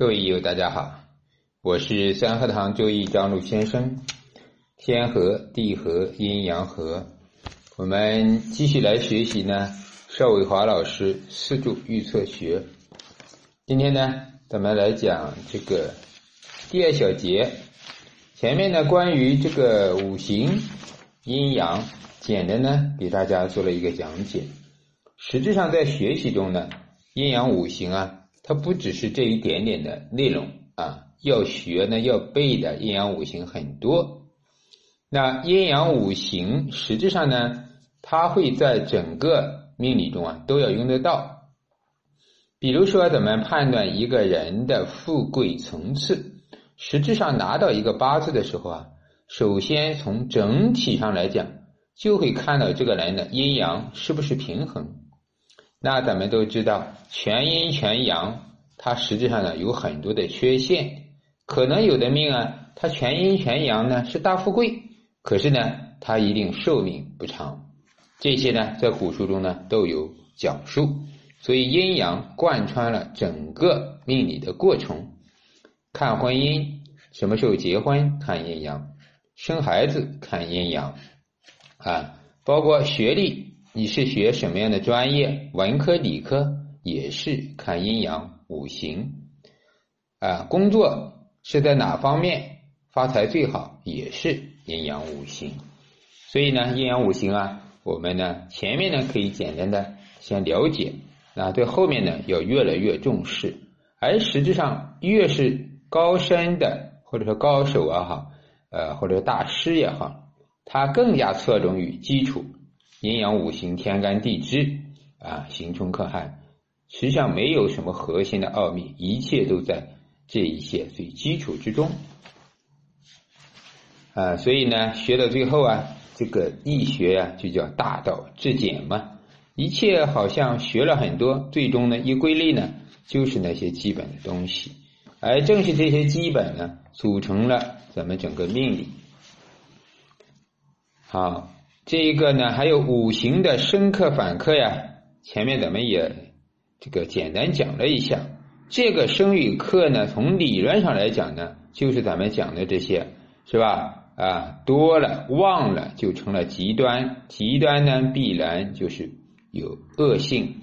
各位友，大家好，我是三合堂周易张璐先生。天和地和阴阳和，我们继续来学习呢。邵伟华老师四柱预测学。今天呢，咱们来讲这个第二小节。前面呢，关于这个五行阴阳，简单呢给大家做了一个讲解。实质上在学习中呢，阴阳五行啊。它不只是这一点点的内容啊，要学呢，要背的阴阳五行很多。那阴阳五行实质上呢，它会在整个命理中啊都要用得到。比如说，怎么判断一个人的富贵层次？实质上拿到一个八字的时候啊，首先从整体上来讲，就会看到这个人的阴阳是不是平衡。那咱们都知道，全阴全阳，它实际上呢有很多的缺陷。可能有的命啊，它全阴全阳呢是大富贵，可是呢，它一定寿命不长。这些呢，在古书中呢都有讲述。所以阴阳贯穿了整个命理的过程。看婚姻，什么时候结婚看阴阳，生孩子看阴阳，啊，包括学历。你是学什么样的专业？文科、理科也是看阴阳五行啊。工作是在哪方面发财最好？也是阴阳五行。所以呢，阴阳五行啊，我们呢前面呢可以简单的先了解啊，对后面呢要越来越重视。而实质上，越是高深的或者说高手啊哈，呃或者大师也好，他更加侧重于基础。阴阳五行、天干地支啊，刑冲克害，实际上没有什么核心的奥秘，一切都在这一些最基础之中啊。所以呢，学到最后啊，这个易学啊，就叫大道至简嘛。一切好像学了很多，最终呢，一归类呢，就是那些基本的东西。而正是这些基本呢，组成了咱们整个命理。好。这一个呢，还有五行的生克反克呀。前面咱们也这个简单讲了一下，这个生与克呢，从理论上来讲呢，就是咱们讲的这些，是吧？啊，多了忘了就成了极端，极端呢必然就是有恶性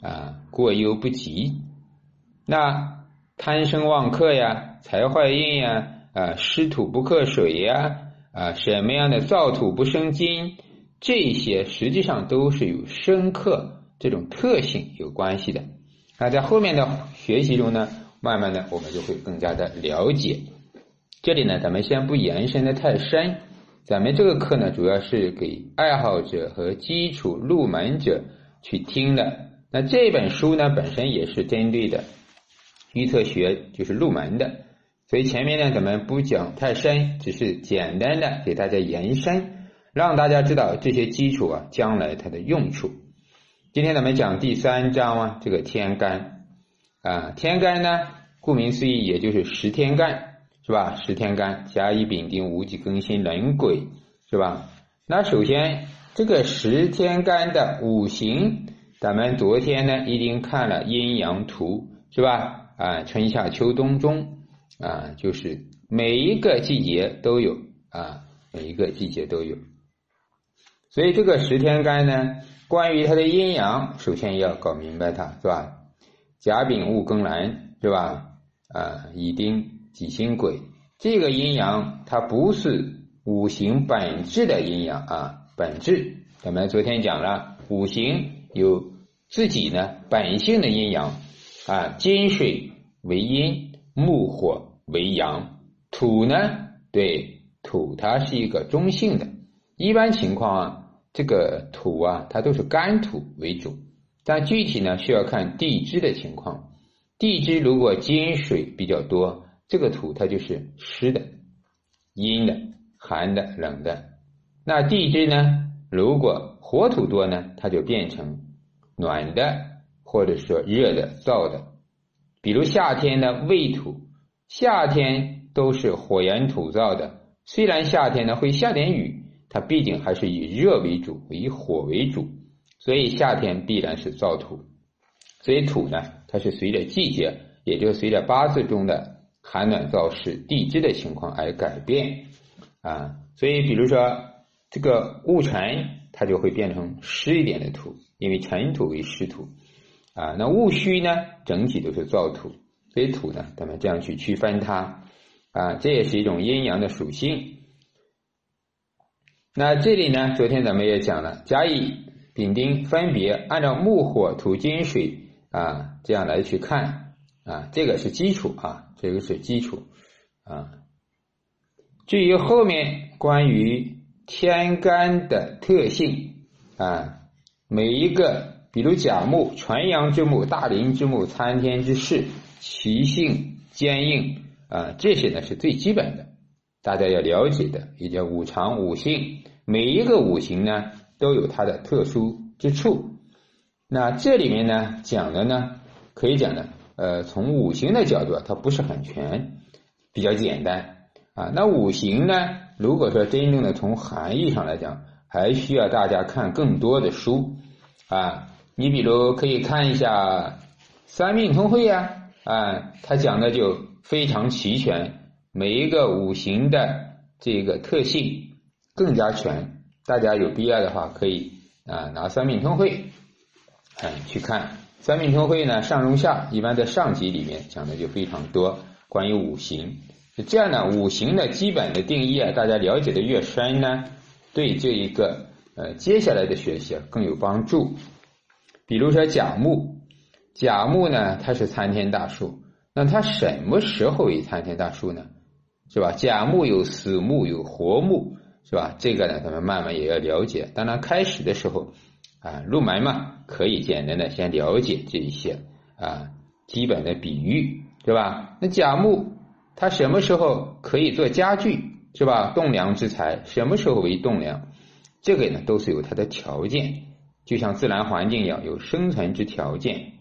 啊，过犹不及。那贪生忘克呀，财坏印呀，啊，湿土不克水呀，啊，什么样的燥土不生金？这些实际上都是有深刻这种特性有关系的。那在后面的学习中呢，慢慢的我们就会更加的了解。这里呢，咱们先不延伸的太深。咱们这个课呢，主要是给爱好者和基础入门者去听的。那这本书呢，本身也是针对的预测学，就是入门的。所以前面呢，咱们不讲太深，只是简单的给大家延伸。让大家知道这些基础啊，将来它的用处。今天咱们讲第三章啊，这个天干啊，天干呢，顾名思义，也就是十天干，是吧？十天干，甲乙丙丁戊己庚辛壬癸，是吧？那首先这个十天干的五行，咱们昨天呢已经看了阴阳图，是吧？啊，春夏秋冬中啊，就是每一个季节都有啊，每一个季节都有。所以这个十天干呢，关于它的阴阳，首先要搞明白它，是吧？甲丙戊庚壬，是吧？啊，乙丁己辛癸，这个阴阳它不是五行本质的阴阳啊，本质咱们昨天讲了，五行有自己呢本性的阴阳啊，金水为阴，木火为阳，土呢，对土它是一个中性的，一般情况啊。这个土啊，它都是干土为主，但具体呢需要看地支的情况。地支如果金水比较多，这个土它就是湿的、阴的、寒的、冷的。那地支呢，如果火土多呢，它就变成暖的，或者说热的、燥的。比如夏天的未土，夏天都是火炎土燥的，虽然夏天呢会下点雨。它毕竟还是以热为主，以火为主，所以夏天必然是燥土。所以土呢，它是随着季节也就随着八字中的寒暖燥湿、地支的情况而改变啊。所以，比如说这个戊辰，它就会变成湿一点的土，因为辰土为湿土啊。那戊戌呢，整体都是燥土，所以土呢，咱们这样去区分它啊，这也是一种阴阳的属性。那这里呢，昨天咱们也讲了，甲乙丙丁分别按照木火土金水啊这样来去看啊，这个是基础啊，这个是基础啊。至于后面关于天干的特性啊，每一个比如甲木，纯阳之木，大林之木，参天之势，其性坚硬啊，这些呢是最基本的。大家要了解的，也叫五常五性，每一个五行呢都有它的特殊之处。那这里面呢讲的呢，可以讲呢，呃，从五行的角度，它不是很全，比较简单啊。那五行呢，如果说真正的从含义上来讲，还需要大家看更多的书啊。你比如可以看一下《三命通会》呀，啊，它讲的就非常齐全。每一个五行的这个特性更加全，大家有必要的话可以啊拿《三命通会》嗯去看，《三命通会》呢上中下一般在上集里面讲的就非常多关于五行，这样呢五行的基本的定义啊，大家了解的越深呢，对这一个呃接下来的学习更有帮助。比如说甲木，甲木呢它是参天大树，那它什么时候为参天大树呢？是吧？甲木有死木，有活木，是吧？这个呢，咱们慢慢也要了解。当然，开始的时候啊，入门嘛，可以简单的先了解这一些啊基本的比喻，是吧？那甲木它什么时候可以做家具，是吧？栋梁之材，什么时候为栋梁？这个呢，都是有它的条件，就像自然环境一样，有生存之条件。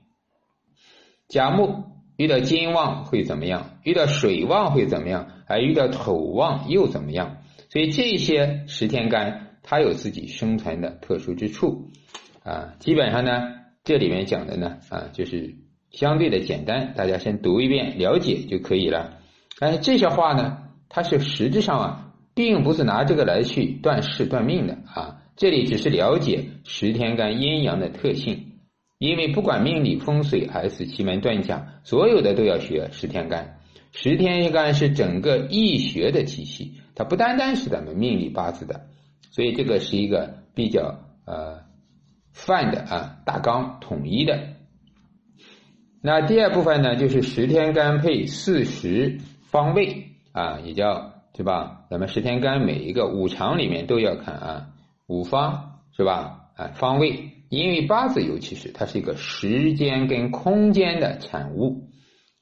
甲木遇到金旺会怎么样？遇到水旺会怎么样？还遇到土旺又怎么样？所以这些十天干它有自己生存的特殊之处啊。基本上呢，这里面讲的呢啊，就是相对的简单，大家先读一遍了解就可以了。哎，这些话呢，它是实质上啊，并不是拿这个来去断事断命的啊。这里只是了解十天干阴阳的特性，因为不管命理风水还是奇门遁甲，所有的都要学十天干。十天干是整个易学的体系，它不单单是咱们命理八字的，所以这个是一个比较呃泛的啊大纲统一的。那第二部分呢，就是十天干配四时方位啊，也叫对吧？咱们十天干每一个五常里面都要看啊五方是吧？啊方位，因为八字尤其是它是一个时间跟空间的产物，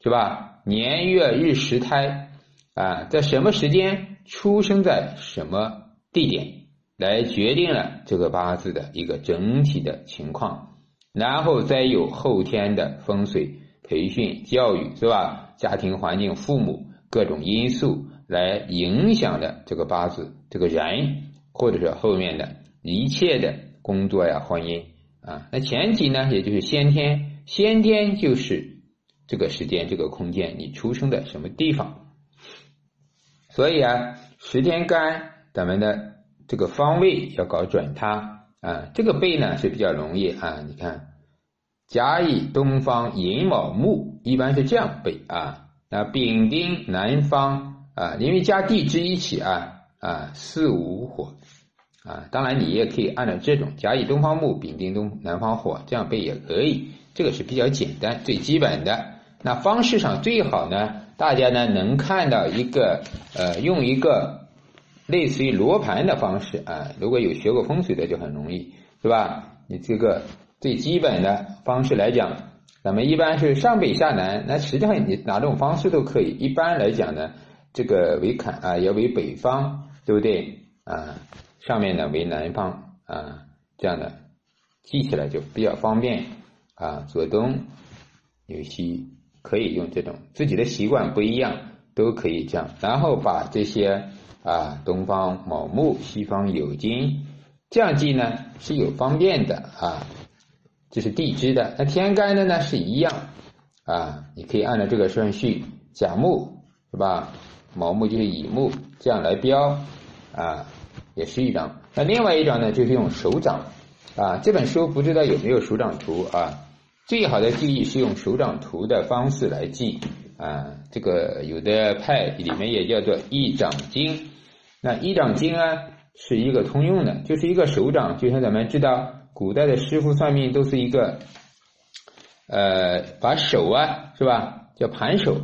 是吧？年月日时胎啊，在什么时间出生在什么地点，来决定了这个八字的一个整体的情况，然后再有后天的风水、培训、教育，是吧？家庭环境、父母各种因素来影响了这个八字这个人，或者是后面的一切的工作呀、婚姻啊。那前提呢，也就是先天，先天就是。这个时间，这个空间，你出生的什么地方？所以啊，十天干咱们的这个方位要搞准它啊。这个背呢是比较容易啊。你看，甲乙东方寅卯木，一般是这样背啊。那丙丁南方啊，因为加地支一起啊啊，四五火啊。当然你也可以按照这种甲乙东方木，丙丁东南方火这样背也可以。这个是比较简单、最基本的。那方式上最好呢，大家呢能看到一个呃，用一个类似于罗盘的方式啊。如果有学过风水的就很容易，是吧？你这个最基本的方式来讲，咱们一般是上北下南。那实际上你哪种方式都可以。一般来讲呢，这个为坎啊，也为北方，对不对啊？上面呢为南方啊，这样的记起来就比较方便啊。左东有西。可以用这种自己的习惯不一样，都可以这样，然后把这些啊东方卯木，西方酉金，这样记呢是有方便的啊，这是地支的。那天干的呢是一样啊，你可以按照这个顺序，甲木是吧？卯木就是乙木，这样来标啊，也是一张。那另外一张呢，就是用手掌啊。这本书不知道有没有手掌图啊？最好的记忆是用手掌图的方式来记啊。这个有的派里面也叫做一掌经。那一掌经啊，是一个通用的，就是一个手掌，就像咱们知道古代的师傅算命都是一个。呃，把手啊，是吧？叫盘手，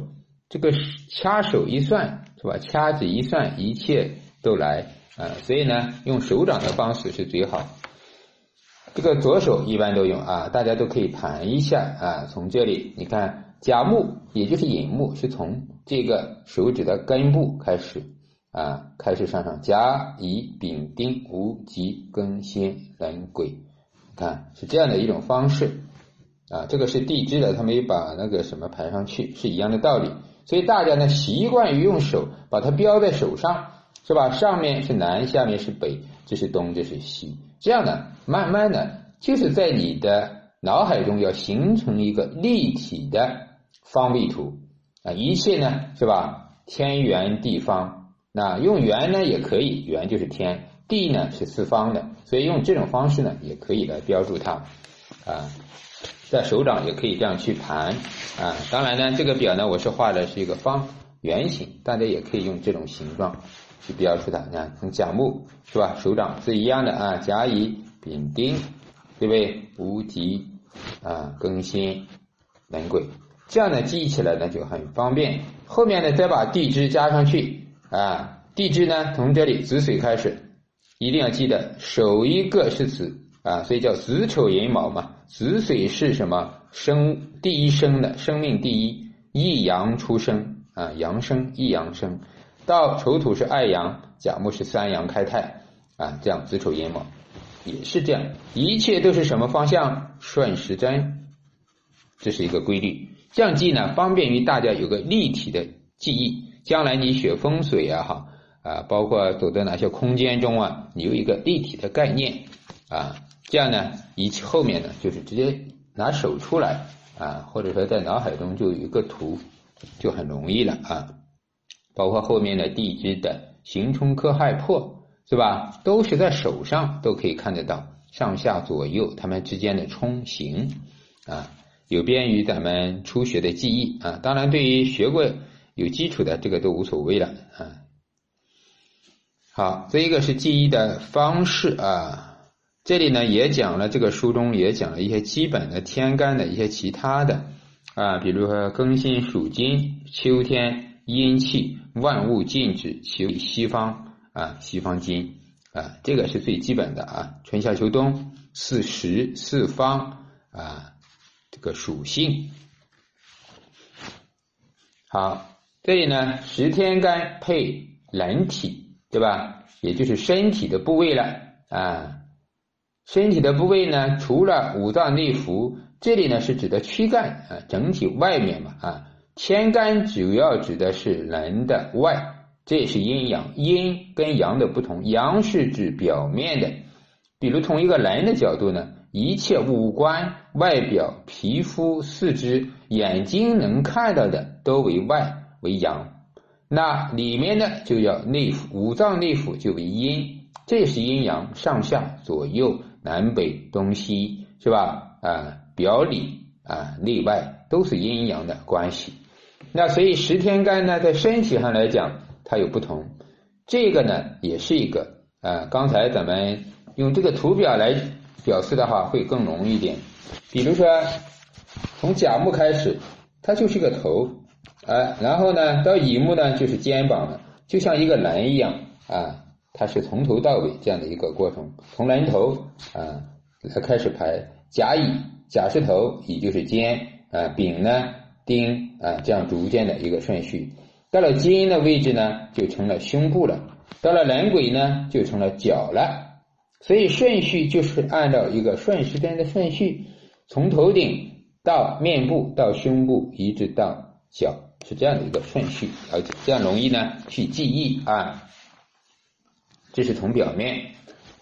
这个掐手一算，是吧？掐指一算，一切都来啊。所以呢，用手掌的方式是最好。这个左手一般都用啊，大家都可以盘一下啊。从这里你看，甲木也就是寅木，是从这个手指的根部开始啊，开始上上甲乙丙丁戊己庚辛壬癸，看是这样的一种方式。啊，这个是地支的，他没把那个什么排上去，是一样的道理。所以大家呢习惯于用手把它标在手上，是吧？上面是南，下面是北，这是东，这是西。这样呢，慢慢的就是在你的脑海中要形成一个立体的方位图啊。一切呢，是吧？天圆地方，那用圆呢也可以，圆就是天，地呢是四方的，所以用这种方式呢也可以来标注它啊。在手掌也可以这样去盘啊，当然呢，这个表呢，我是画的是一个方圆形，大家也可以用这种形状去标出它。你看，从甲木是吧？手掌是一样的啊，甲乙丙丁，对不对？戊己啊，庚辛壬癸，这样呢记起来呢就很方便。后面呢再把地支加上去啊，地支呢从这里子水开始，一定要记得首一个是子。啊，所以叫子丑寅卯嘛。子水是什么生第一生的生命第一，一阳出生啊，阳生一阳生。到丑土是二阳，甲木是三阳开泰啊，这样子丑寅卯也是这样，一切都是什么方向顺时针，这是一个规律。这样记呢，方便于大家有个立体的记忆。将来你学风水啊，哈啊，包括走在哪些空间中啊，你有一个立体的概念啊。这样呢，以后面呢，就是直接拿手出来啊，或者说在脑海中就有一个图，就很容易了啊。包括后面的地支的刑冲克害破，是吧？都是在手上都可以看得到，上下左右它们之间的冲刑啊，有便于咱们初学的记忆啊。当然，对于学过有基础的，这个都无所谓了啊。好，这一个是记忆的方式啊。这里呢也讲了，这个书中也讲了一些基本的天干的一些其他的啊，比如说庚辛属金，秋天阴气，万物静止，求西方啊，西方金啊，这个是最基本的啊，春夏秋冬四时四方啊，这个属性。好，这里呢十天干配人体，对吧？也就是身体的部位了啊。身体的部位呢，除了五脏内腑，这里呢是指的躯干啊，整体外面嘛啊。天干主要指的是人的外，这也是阴阳，阴跟阳的不同，阳是指表面的，比如从一个人的角度呢，一切五官、外表、皮肤、四肢、眼睛能看到的都为外为阳，那里面呢就叫内腑，五脏内腑就为阴，这是阴阳上下左右。南北东西是吧？啊，表里啊，内外都是阴阳的关系。那所以十天干呢，在身体上来讲，它有不同。这个呢，也是一个啊。刚才咱们用这个图表来表示的话，会更容易一点。比如说，从甲木开始，它就是个头啊，然后呢，到乙木呢，就是肩膀了，就像一个人一样啊。它是从头到尾这样的一个过程，从人头啊来开始排甲乙，甲是头，乙就是肩啊，丙呢丁啊，这样逐渐的一个顺序。到了金的位置呢，就成了胸部了；到了人鬼呢，就成了脚了。所以顺序就是按照一个顺时针的顺序，从头顶到面部到胸部，一直到脚，是这样的一个顺序，而且这样容易呢去记忆啊。这是从表面，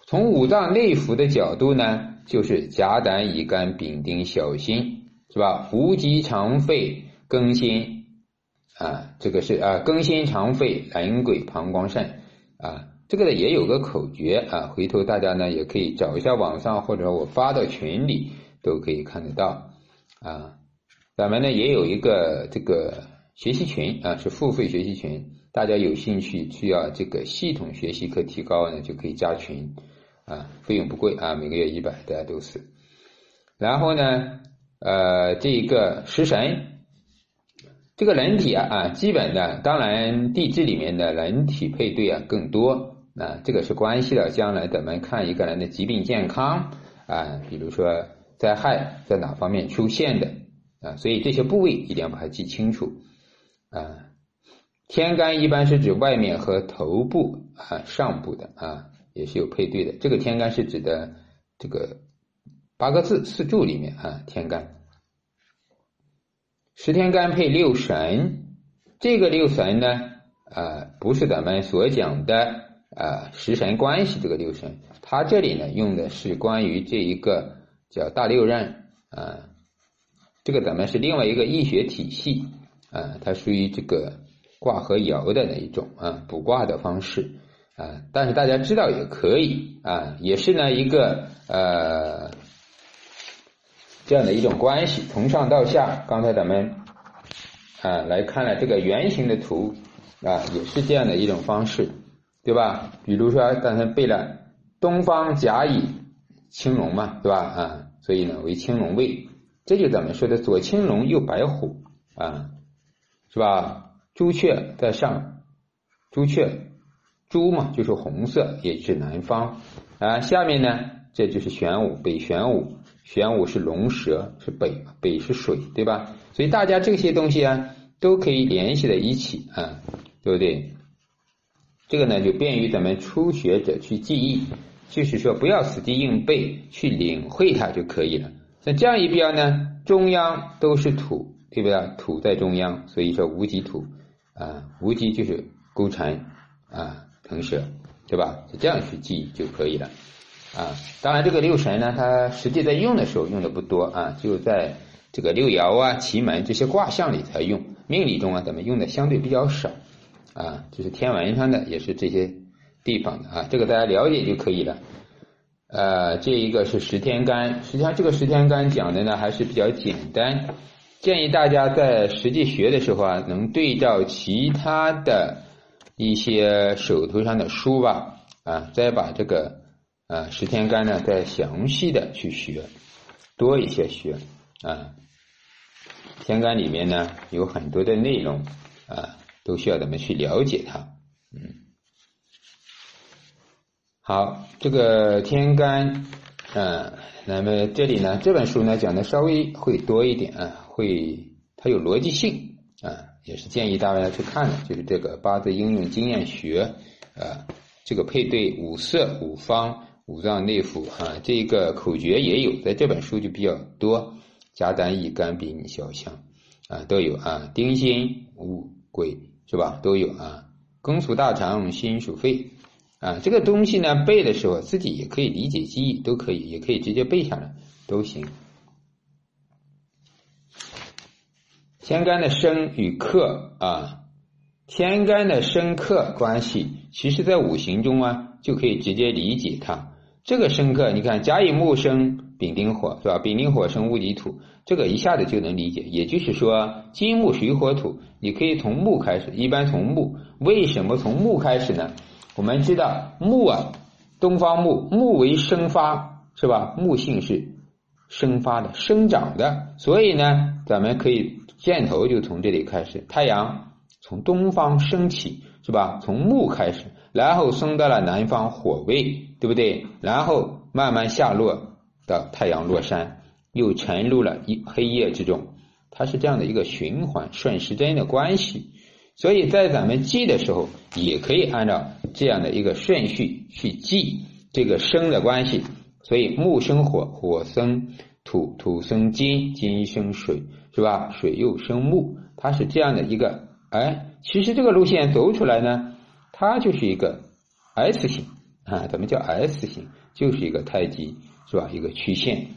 从五脏内腑的角度呢，就是甲胆乙肝丙丁小心是吧？无极常肺更新啊，这个是啊，更新常肺蓝鬼膀胱肾啊，这个呢也有个口诀啊，回头大家呢也可以找一下网上或者我发到群里都可以看得到啊。咱们呢也有一个这个学习群啊，是付费学习群，大家有兴趣需要这个系统学习可提高呢，就可以加群啊，费用不贵啊，每个月一百，大家都是。然后呢，呃，这一个食神，这个人体啊啊，基本的，当然地支里面的人体配对啊更多啊，这个是关系到将来咱们看一个人的疾病健康啊，比如说灾害在哪方面出现的。啊，所以这些部位一定要把它记清楚啊。天干一般是指外面和头部啊上部的啊，也是有配对的。这个天干是指的这个八个字四柱里面啊，天干十天干配六神。这个六神呢啊，不是咱们所讲的啊食神关系这个六神，它这里呢用的是关于这一个叫大六壬啊。这个咱们是另外一个易学体系啊，它属于这个卦和爻的那一种啊，卜卦的方式啊，但是大家知道也可以啊，也是呢一个呃这样的一种关系，从上到下。刚才咱们啊来看了这个圆形的图啊，也是这样的一种方式，对吧？比如说刚才背了东方甲乙青龙嘛，对吧？啊，所以呢为青龙位。这就咱们说的左青龙右白虎啊，是吧？朱雀在上，朱雀，朱嘛就是红色，也指南方啊。下面呢，这就是玄武，北玄武，玄武是龙蛇，是北，北是水，对吧？所以大家这些东西啊，都可以联系在一起啊，对不对？这个呢，就便于咱们初学者去记忆，就是说不要死记硬背，去领会它就可以了。像这样一标呢，中央都是土，对不对？土在中央，所以说无极土啊，无极就是勾陈啊，腾蛇，对吧？是这样去记就可以了啊。当然，这个六神呢，它实际在用的时候用的不多啊，就在这个六爻啊、奇门这些卦象里才用，命理中啊，咱们用的相对比较少啊。这是天文上的，也是这些地方的啊，这个大家了解就可以了。呃，这一个是十天干，实际上这个十天干讲的呢还是比较简单，建议大家在实际学的时候啊，能对照其他的一些手头上的书吧，啊，再把这个啊十天干呢再详细的去学，多一些学啊，天干里面呢有很多的内容啊，都需要咱们去了解它，嗯。好，这个天干，嗯，那么这里呢，这本书呢讲的稍微会多一点啊，会它有逻辑性啊，也是建议大家去看的，就是这个八字应用经验学啊，这个配对五色、五方、五脏内腑啊，这个口诀也有，在这本书就比较多，甲胆乙肝丙乙肖相啊都有啊，丁辛戊癸是吧？都有啊，庚属大肠，辛属肺。啊，这个东西呢，背的时候自己也可以理解记忆，都可以，也可以直接背下来，都行。天干的生与克啊，天干的生克关系，其实在五行中啊，就可以直接理解它。这个生克，你看甲乙木生丙丁火是吧？丙丁火生戊己土，这个一下子就能理解。也就是说，金木水火土，你可以从木开始，一般从木。为什么从木开始呢？我们知道木啊，东方木，木为生发，是吧？木性是生发的、生长的，所以呢，咱们可以箭头就从这里开始。太阳从东方升起，是吧？从木开始，然后升到了南方火位，对不对？然后慢慢下落到太阳落山，又沉入了一黑夜之中，它是这样的一个循环，顺时针的关系。所以在咱们记的时候，也可以按照这样的一个顺序去记这个生的关系。所以木生火，火生土，土生金，金生水，是吧？水又生木，它是这样的一个。哎，其实这个路线走出来呢，它就是一个 S 型啊，怎么叫 S 型？就是一个太极，是吧？一个曲线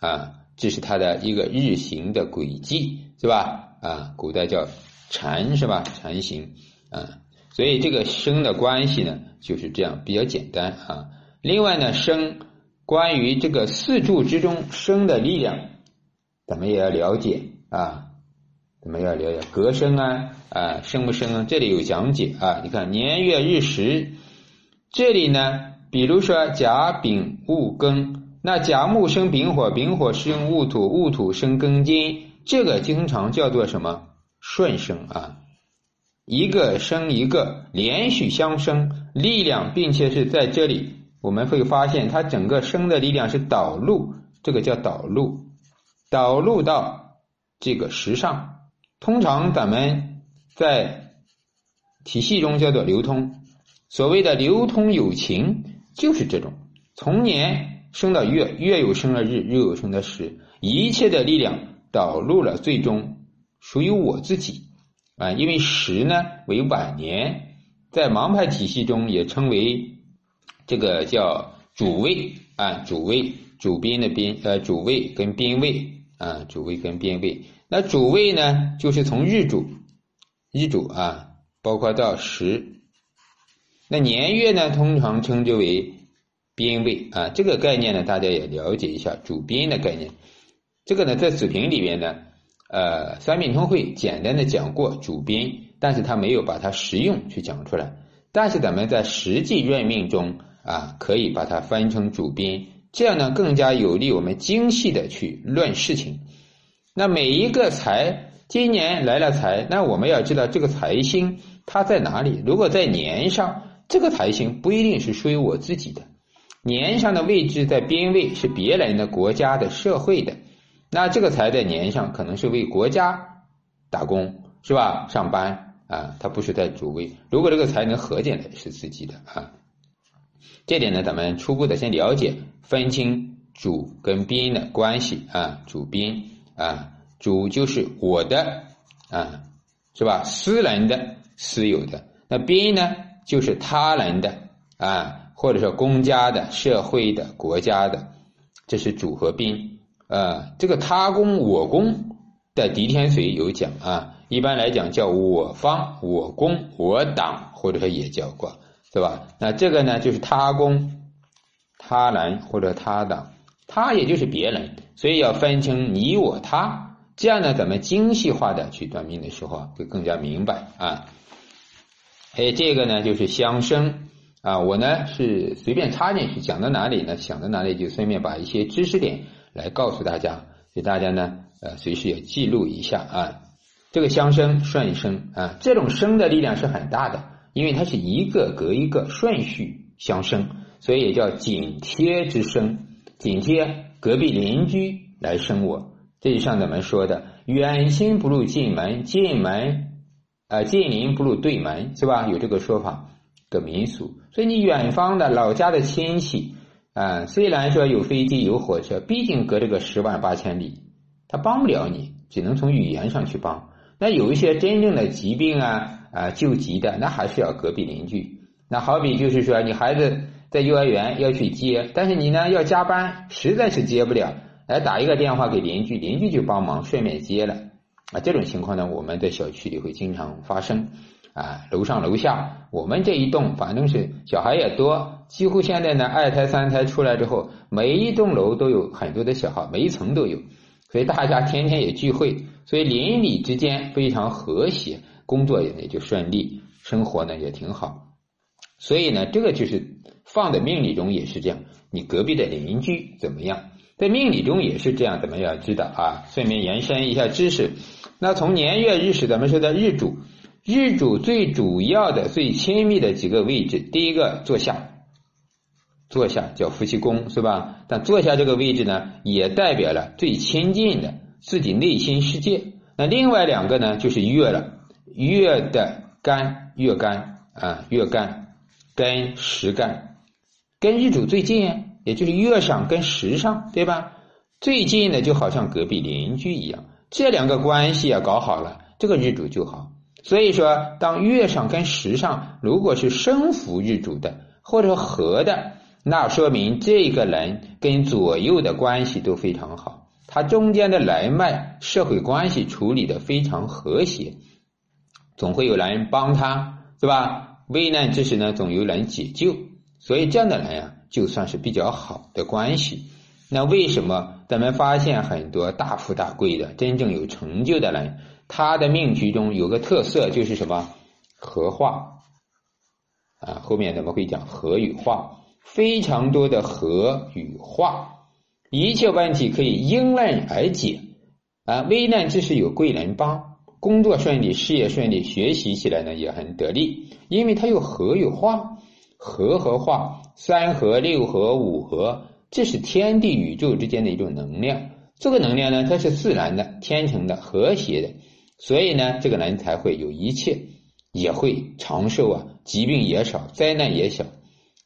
啊，这是它的一个日行的轨迹，是吧？啊，古代叫禅，是吧？禅行，啊，所以这个生的关系呢，就是这样，比较简单啊。另外呢，生关于这个四柱之中生的力量，咱们也要了解啊，咱们要了解格生啊，啊，生不生啊？这里有讲解啊。你看年月日时，这里呢，比如说甲丙戊庚。那甲木生丙火，丙火生戊土，戊土生庚金，这个经常叫做什么顺生啊？一个生一个，连续相生，力量，并且是在这里，我们会发现它整个生的力量是导入，这个叫导入，导入到这个时上。通常咱们在体系中叫做流通，所谓的流通有情，就是这种从年。生到月，月有生的日，日有生的时，一切的力量导入了最终属于我自己啊！因为时呢为晚年，在盲派体系中也称为这个叫主位啊，主位主宾的宾呃主位跟宾位啊，主位跟宾位。那主位呢，就是从日主日主啊，包括到时，那年月呢，通常称之为。编位啊，这个概念呢，大家也了解一下主编的概念。这个呢，在子平里面呢，呃，三命通会简单的讲过主编，但是他没有把它实用去讲出来。但是咱们在实际任命中啊，可以把它分成主编，这样呢，更加有利我们精细的去论事情。那每一个财，今年来了财，那我们要知道这个财星它在哪里。如果在年上，这个财星不一定是属于我自己的。年上的位置在边位是别人的国家的社会的，那这个财在年上可能是为国家打工是吧？上班啊，它不是在主位。如果这个财能合进来是自己的啊，这点呢，咱们初步的先了解，分清主跟宾的关系啊，主宾啊，主就是我的啊，是吧？私人的、私有的，那宾呢就是他人的啊。或者说公家的、社会的、国家的，这是主和宾。呃，这个他公我公的狄天髓有讲啊，一般来讲叫我方、我公、我党，或者说也叫过，是吧？那这个呢，就是他公、他人或者他党，他也就是别人，所以要分清你我他，这样呢，咱们精细化的去断命的时候啊，会更加明白啊。哎这个呢，就是相生。啊，我呢是随便插进去，讲到哪里呢？想到哪里就顺便把一些知识点来告诉大家，给大家呢呃随时也记录一下啊。这个相生顺生啊，这种生的力量是很大的，因为它是一个隔一个顺序相生，所以也叫紧贴之生，紧贴隔壁邻居来生我。这就像咱们说的，远亲不如近门，近门啊近邻不如对门，是吧？有这个说法。的民俗，所以你远方的老家的亲戚啊，虽然说有飞机有火车，毕竟隔着个十万八千里，他帮不了你，只能从语言上去帮。那有一些真正的疾病啊啊救急的，那还是要隔壁邻居。那好比就是说，你孩子在幼儿园要去接，但是你呢要加班，实在是接不了，来打一个电话给邻居，邻居就帮忙顺便接了。啊，这种情况呢，我们在小区里会经常发生。啊，楼上楼下，我们这一栋反正是小孩也多，几乎现在呢二胎三胎出来之后，每一栋楼都有很多的小孩，每一层都有，所以大家天天也聚会，所以邻里之间非常和谐，工作也也就顺利，生活呢也挺好。所以呢，这个就是放在命理中也是这样，你隔壁的邻居怎么样，在命理中也是这样，咱们要知道啊。顺便延伸一下知识，那从年月日时，咱们说的日主。日主最主要的、最亲密的几个位置，第一个坐下，坐下叫夫妻宫，是吧？但坐下这个位置呢，也代表了最亲近的自己内心世界。那另外两个呢，就是月了，月的干，月干啊，月干跟时干，跟日主最近，也就是月上跟时上，对吧？最近的就好像隔壁邻居一样，这两个关系啊搞好了，这个日主就好。所以说，当月上跟时上如果是生扶日主的，或者合的，那说明这个人跟左右的关系都非常好。他中间的来脉、社会关系处理的非常和谐，总会有人帮他，是吧？危难之时呢，总有人解救，所以这样的人呀，就算是比较好的关系。那为什么咱们发现很多大富大贵的、真正有成就的人，他的命局中有个特色就是什么？合化啊，后面咱们会讲合与化，非常多的合与化，一切问题可以迎刃而解啊！危难之时有贵人帮，工作顺利、事业顺利，学习起来呢也很得力，因为它有合与化，合和化，三合、六合、五合。这是天地宇宙之间的一种能量，这个能量呢，它是自然的、天成的、和谐的，所以呢，这个人才会有一切，也会长寿啊，疾病也少，灾难也小。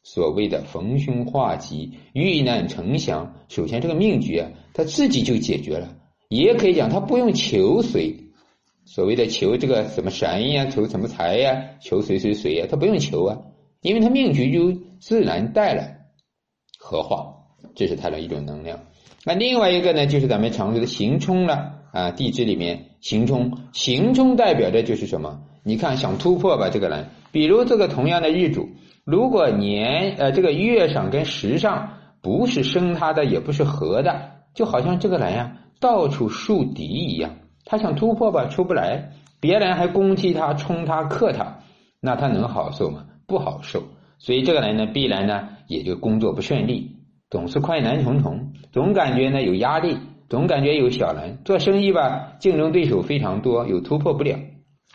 所谓的逢凶化吉、遇难成祥，首先这个命局啊，他自己就解决了，也可以讲他不用求谁，所谓的求这个什么神呀、求什么财呀、求谁谁谁呀，他不用求啊，因为他命局就自然带来合化。这是它的一种能量。那另外一个呢，就是咱们常说的行冲了啊，地支里面行冲，行冲代表的就是什么？你看想突破吧，这个人，比如这个同样的日主，如果年呃这个月上跟时上不是生他的，也不是合的，就好像这个人呀，到处树敌一样，他想突破吧，出不来，别人还攻击他、冲他、克他，那他能好受吗？不好受。所以这个人呢，必然呢，也就工作不顺利。总是困难重重，总感觉呢有压力，总感觉有小人。做生意吧，竞争对手非常多，又突破不了，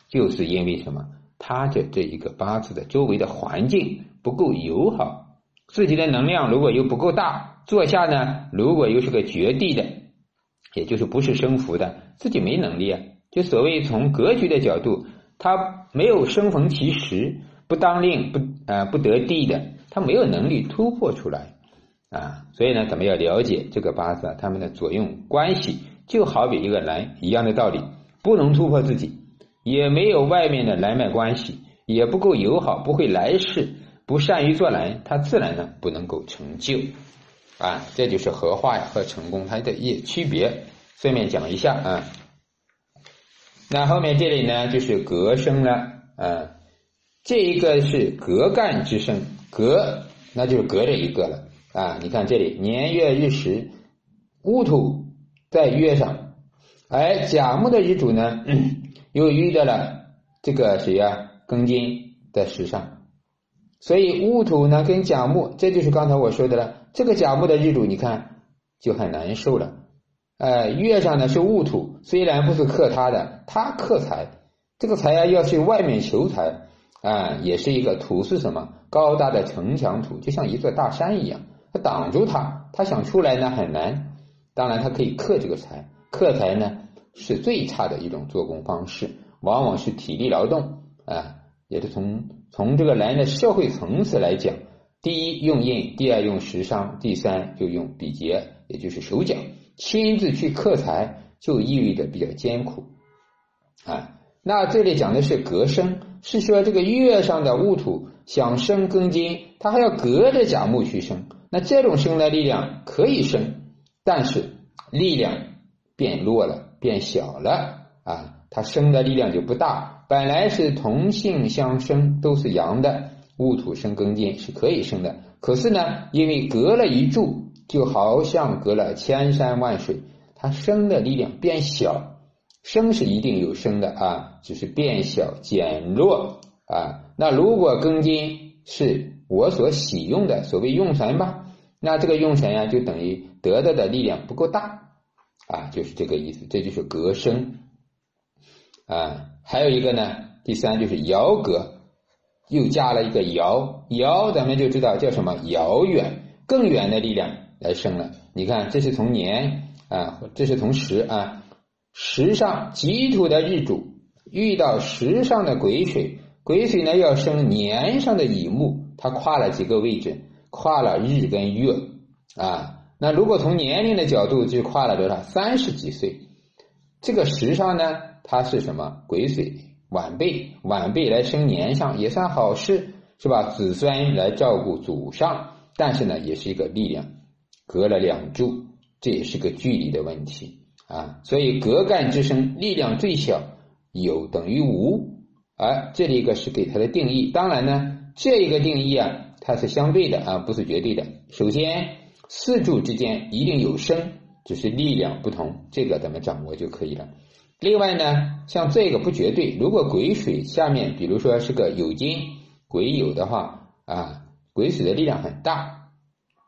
就是因为什么？他的这一个八字的周围的环境不够友好，自己的能量如果又不够大，坐下呢，如果又是个绝地的，也就是不是生福的，自己没能力啊。就所谓从格局的角度，他没有生逢其时，不当令不呃不得地的，他没有能力突破出来。啊，所以呢，咱们要了解这个八字啊，他们的作用关系，就好比一个人一样的道理，不能突破自己，也没有外面的人脉关系，也不够友好，不会来事，不善于做人，他自然呢不能够成就。啊，这就是合化呀和成功它的一区别，顺便讲一下啊。那后面这里呢就是格生了啊，这一个是格干之生，格那就是隔着一个了。啊，你看这里年月日时，戊土在月上，而甲木的日主呢，又遇到了这个谁呀？庚金的时上，所以戊土呢跟甲木，这就是刚才我说的了。这个甲木的日主，你看就很难受了。呃，月上呢是戊土，虽然不是克他的，他克财，这个财呀要去外面求财啊，也是一个土是什么？高大的城墙土，就像一座大山一样。他挡住他，他想出来呢很难。当然，他可以克这个财，克财呢是最差的一种做工方式，往往是体力劳动啊。也是从从这个人的社会层次来讲，第一用印，第二用食伤，第三就用比劫，也就是手脚亲自去克财，就意味着比较艰苦啊。那这里讲的是隔生，是说这个月上的戊土想生庚金，他还要隔着甲木去生。那这种生的力量可以生，但是力量变弱了，变小了啊，它生的力量就不大。本来是同性相生，都是阳的，戊土生庚金是可以生的。可是呢，因为隔了一柱，就好像隔了千山万水，它生的力量变小。生是一定有生的啊，只是变小减弱啊。那如果庚金是我所喜用的，所谓用神吧。那这个用神呀，就等于得到的力量不够大啊，就是这个意思。这就是隔生啊，还有一个呢，第三就是遥隔，又加了一个遥遥，咱们就知道叫什么遥远、更远的力量来生了。你看，这是从年啊，这是从时啊，时上己土的日主遇到时上的癸水，癸水呢要生年上的乙木，它跨了几个位置。跨了日跟月啊，那如果从年龄的角度，就跨了多少？三十几岁。这个时上呢，它是什么？癸水晚辈，晚辈来生年上也算好事，是吧？子孙来照顾祖上，但是呢，也是一个力量，隔了两柱，这也是个距离的问题啊。所以隔干之生力量最小，有等于无。而这里一个是给它的定义。当然呢，这一个定义啊，它是相对的啊，不是绝对的。首先，四柱之间一定有生，只是力量不同，这个咱们掌握就可以了。另外呢，像这个不绝对，如果癸水下面，比如说是个酉金，癸酉的话啊，癸水的力量很大，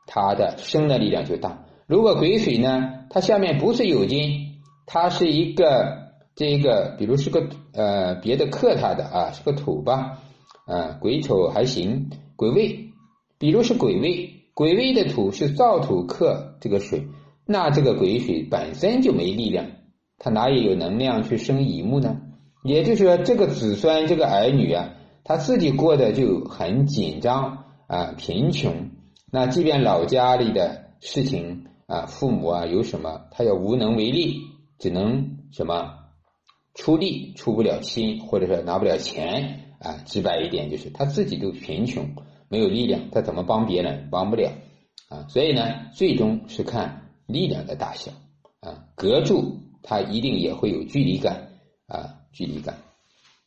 它的生的力量就大。如果癸水呢，它下面不是酉金，它是一个这个，比如是个呃别的克它的啊，是个土吧，啊癸丑还行，癸未，比如是癸未，癸未的土是燥土克这个水，那这个癸水本身就没力量。他哪里有能量去生乙木呢？也就是说，这个子孙、这个儿女啊，他自己过得就很紧张啊，贫穷。那即便老家里的事情啊，父母啊有什么，他也无能为力，只能什么出力，出不了心，或者说拿不了钱啊。直白一点，就是他自己都贫穷，没有力量，他怎么帮别人？帮不了啊。所以呢，最终是看力量的大小啊，隔住。他一定也会有距离感啊，距离感。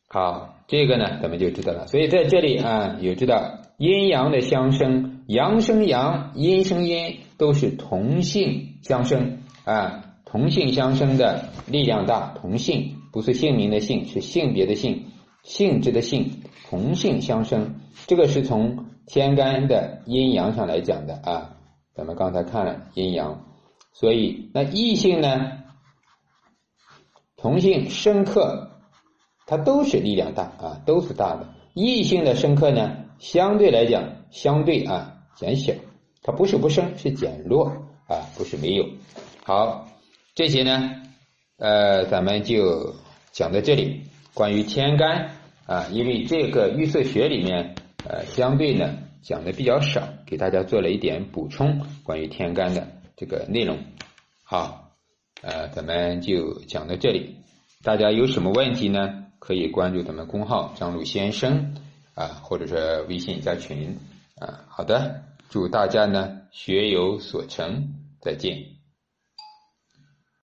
好，这个呢，咱们就知道了。所以在这里啊，有知道阴阳的相生，阳生阳，阴生阴，都是同性相生啊，同性相生的力量大。同性不是姓名的姓，是性别的性，性质的性，同性相生。这个是从天干的阴阳上来讲的啊。咱们刚才看了阴阳，所以那异性呢？同性生克，它都是力量大啊，都是大的。异性的生克呢，相对来讲，相对啊减小，它不是不生，是减弱啊，不是没有。好，这些呢，呃，咱们就讲到这里。关于天干啊，因为这个预测学里面，呃，相对呢讲的比较少，给大家做了一点补充，关于天干的这个内容。好。呃，咱们就讲到这里。大家有什么问题呢？可以关注咱们公号张璐先生啊，或者是微信加群啊。好的，祝大家呢学有所成，再见。